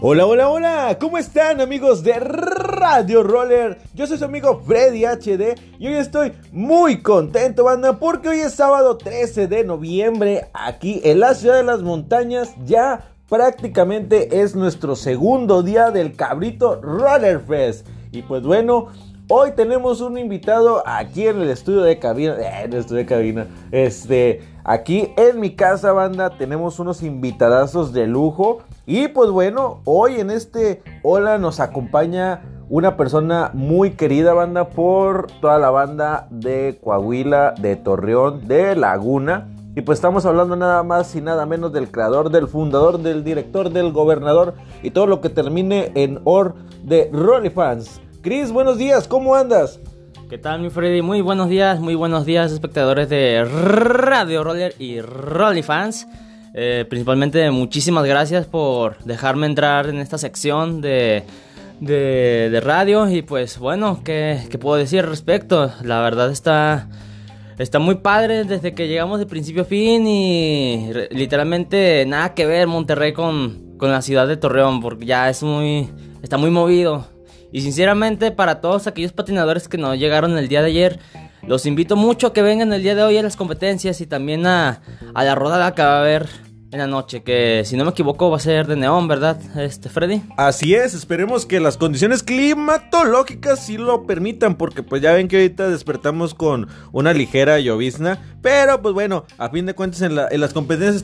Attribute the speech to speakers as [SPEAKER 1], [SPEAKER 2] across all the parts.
[SPEAKER 1] Hola, hola, hola, ¿cómo están amigos de Radio Roller? Yo soy su amigo Freddy HD y hoy estoy muy contento, banda, porque hoy es sábado 13 de noviembre aquí en la ciudad de las montañas. Ya prácticamente es nuestro segundo día del Cabrito Roller Fest. Y pues bueno, Hoy tenemos un invitado aquí en el estudio de cabina. Eh, en el estudio de cabina. Este, aquí en mi casa, banda, tenemos unos invitadazos de lujo. Y pues bueno, hoy en este Hola nos acompaña una persona muy querida, banda, por toda la banda de Coahuila, de Torreón, de Laguna. Y pues estamos hablando nada más y nada menos del creador, del fundador, del director, del gobernador y todo lo que termine en OR de Rolly Fans. Chris, buenos días, ¿cómo andas?
[SPEAKER 2] ¿Qué tal, mi Freddy? Muy buenos días, muy buenos días, espectadores de Radio Roller y Rolly Fans. Eh, principalmente, muchísimas gracias por dejarme entrar en esta sección de, de, radio. Y pues, bueno, ¿qué, ¿qué, puedo decir al respecto? La verdad está, está muy padre desde que llegamos de principio a fin y literalmente nada que ver Monterrey con, con la ciudad de Torreón, porque ya es muy, está muy movido y sinceramente, para todos aquellos patinadores que no llegaron el día de ayer, los invito mucho a que vengan el día de hoy a las competencias y también a, a la rodada que va a haber en la noche, que si no me equivoco va a ser de neón, ¿verdad, este Freddy?
[SPEAKER 1] Así es, esperemos que las condiciones climatológicas sí lo permitan, porque pues ya ven que ahorita despertamos con una ligera llovizna, pero pues bueno, a fin de cuentas en, las competencias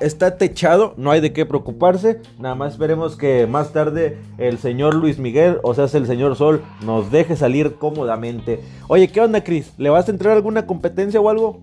[SPEAKER 1] está, techado, no hay de qué preocuparse, nada más esperemos que más tarde el señor Luis Miguel, o sea, el señor Sol, nos deje salir cómodamente. Oye, ¿qué onda, Chris? ¿Le vas a entrar a alguna competencia o algo?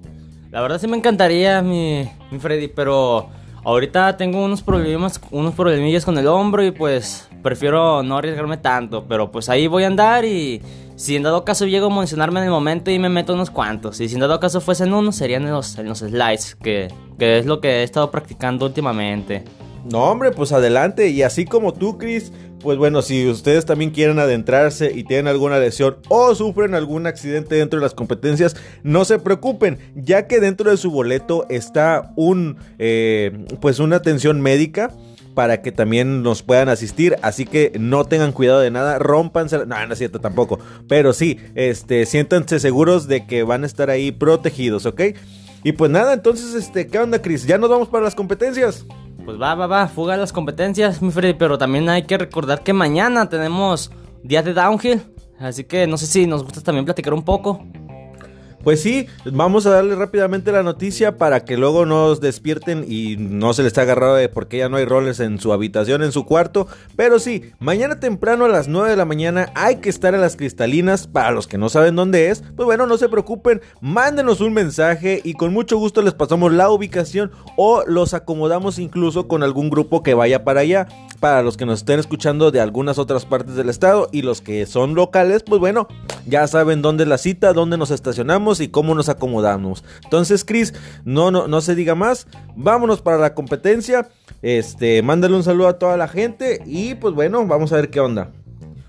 [SPEAKER 2] La verdad sí me encantaría, mi, Freddy, pero ahorita tengo unos problemas, unos problemillas con el hombro y pues prefiero no arriesgarme tanto. Pero pues ahí voy a andar y si en dado caso llego a mencionarme en el momento y me meto unos cuantos. Y si en dado caso fuesen unos, serían en los, en los slides, que, que es lo que he estado practicando últimamente.
[SPEAKER 1] No, hombre, pues adelante. Y así como tú, Chris, pues bueno, si ustedes también quieren adentrarse y tienen alguna lesión o sufren algún accidente dentro de las competencias, no se preocupen, ya que dentro de su boleto está un, eh, pues una atención médica para que también nos puedan asistir. Así que no tengan cuidado de nada, rompanse. No, no es cierto tampoco. Pero sí, este, siéntanse seguros de que van a estar ahí protegidos, ¿ok? Y pues nada, entonces, este, ¿qué onda, Chris? ¿Ya nos vamos para las competencias?
[SPEAKER 2] Pues va, va, va, fuga las competencias, mi Freddy, pero también hay que recordar que mañana tenemos día de downhill, así que no sé si nos gusta también platicar un poco.
[SPEAKER 1] Pues sí, vamos a darle rápidamente la noticia para que luego nos despierten y no se les está agarrado de porque ya no hay roles en su habitación, en su cuarto. Pero sí, mañana temprano a las 9 de la mañana hay que estar en las cristalinas. Para los que no saben dónde es, pues bueno, no se preocupen, mándenos un mensaje y con mucho gusto les pasamos la ubicación o los acomodamos incluso con algún grupo que vaya para allá. Para los que nos estén escuchando de algunas otras partes del estado y los que son locales, pues bueno, ya saben dónde es la cita, dónde nos estacionamos y cómo nos acomodamos. Entonces, Chris, no, no, no se diga más. Vámonos para la competencia. Este, mándale un saludo a toda la gente y pues bueno, vamos a ver qué onda.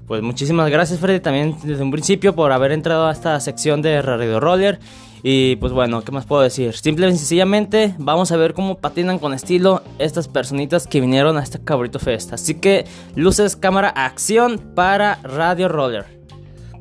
[SPEAKER 2] Pues muchísimas gracias Freddy también desde un principio por haber entrado a esta sección de Radio Roller. Y pues bueno, ¿qué más puedo decir? Simple y sencillamente vamos a ver cómo patinan con estilo estas personitas que vinieron a este Cabrito Fest. Así que luces, cámara, acción para Radio Roller.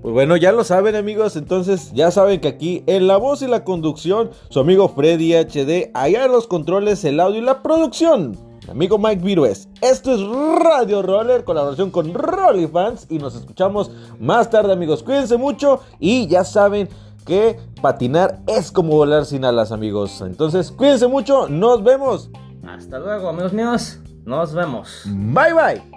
[SPEAKER 1] Pues bueno, ya lo saben amigos, entonces ya saben que aquí en la voz y la conducción, su amigo Freddy HD, allá en los controles, el audio y la producción, amigo Mike Virues. Esto es Radio Roller, colaboración con Rolly Fans y nos escuchamos más tarde amigos. Cuídense mucho y ya saben que patinar es como volar sin alas amigos. Entonces cuídense mucho, nos vemos.
[SPEAKER 2] Hasta luego amigos míos, nos vemos.
[SPEAKER 1] Bye bye.